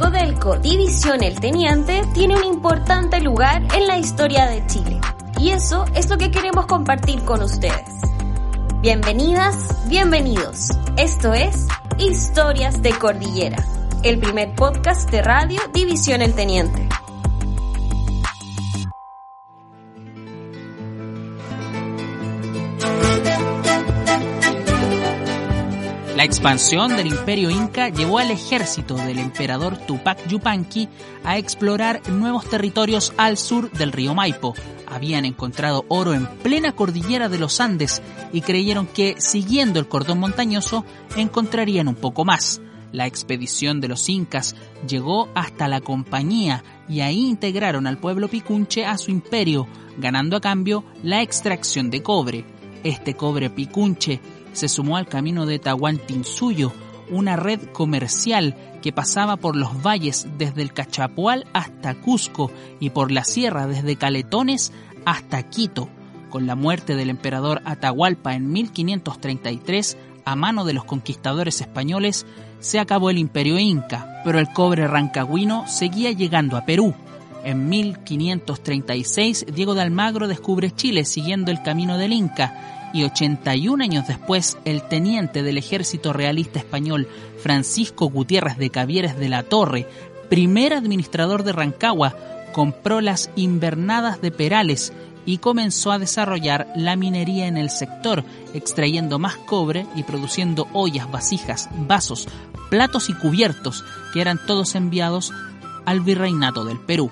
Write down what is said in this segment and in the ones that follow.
cbp.gov/careers. Codelco División El Teniente tiene un importante lugar en la historia de Chile. Y eso es lo que queremos compartir con ustedes. Bienvenidas, bienvenidos. Esto es Historias de Cordillera, el primer podcast de radio División El Teniente. La expansión del imperio inca llevó al ejército del emperador Tupac Yupanqui a explorar nuevos territorios al sur del río Maipo. Habían encontrado oro en plena cordillera de los Andes y creyeron que, siguiendo el cordón montañoso, encontrarían un poco más. La expedición de los incas llegó hasta la compañía y ahí integraron al pueblo picunche a su imperio, ganando a cambio la extracción de cobre. Este cobre picunche se sumó al camino de Tahuantinsuyo, una red comercial que pasaba por los valles desde el Cachapual hasta Cusco y por la sierra desde Caletones hasta Quito. Con la muerte del emperador Atahualpa en 1533, a mano de los conquistadores españoles, se acabó el imperio inca, pero el cobre rancagüino seguía llegando a Perú. En 1536, Diego de Almagro descubre Chile siguiendo el camino del Inca y 81 años después, el teniente del ejército realista español Francisco Gutiérrez de Cavieres de la Torre, primer administrador de Rancagua, compró las invernadas de Perales y comenzó a desarrollar la minería en el sector, extrayendo más cobre y produciendo ollas, vasijas, vasos, platos y cubiertos, que eran todos enviados al virreinato del Perú.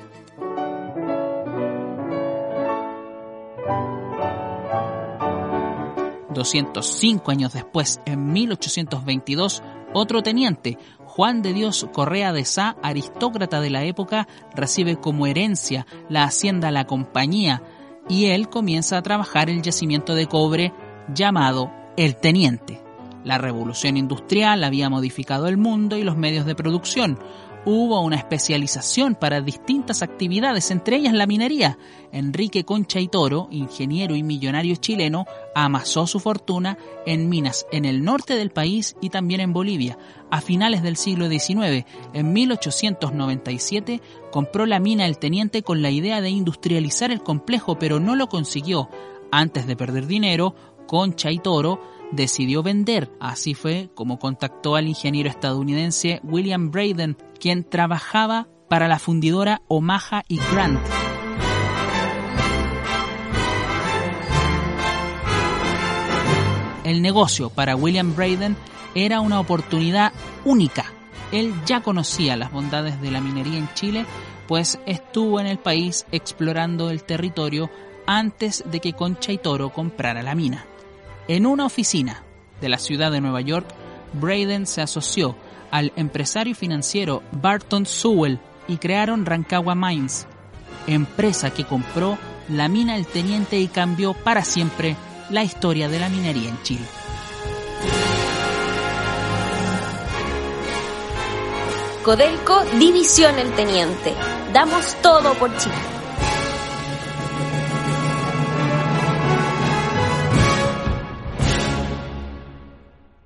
205 años después, en 1822, otro teniente, Juan de Dios Correa de Sá, aristócrata de la época, recibe como herencia la hacienda La Compañía y él comienza a trabajar el yacimiento de cobre llamado El Teniente. La revolución industrial había modificado el mundo y los medios de producción, hubo una especialización para distintas actividades, entre ellas la minería. Enrique Concha y Toro, ingeniero y millonario chileno, amasó su fortuna en minas en el norte del país y también en Bolivia. A finales del siglo XIX, en 1897, compró la mina El Teniente con la idea de industrializar el complejo, pero no lo consiguió. Antes de perder dinero, Concha y Toro decidió vender. Así fue como contactó al ingeniero estadounidense William Braden, quien trabajaba para la fundidora Omaha y Grant. El negocio para William Braden era una oportunidad única. Él ya conocía las bondades de la minería en Chile, pues estuvo en el país explorando el territorio antes de que Concha y Toro comprara la mina. En una oficina de la ciudad de Nueva York, Braden se asoció al empresario financiero Barton Sewell y crearon Rancagua Mines, empresa que compró la mina El Teniente y cambió para siempre la historia de la minería en Chile. Codelco División El Teniente. Damos todo por Chile.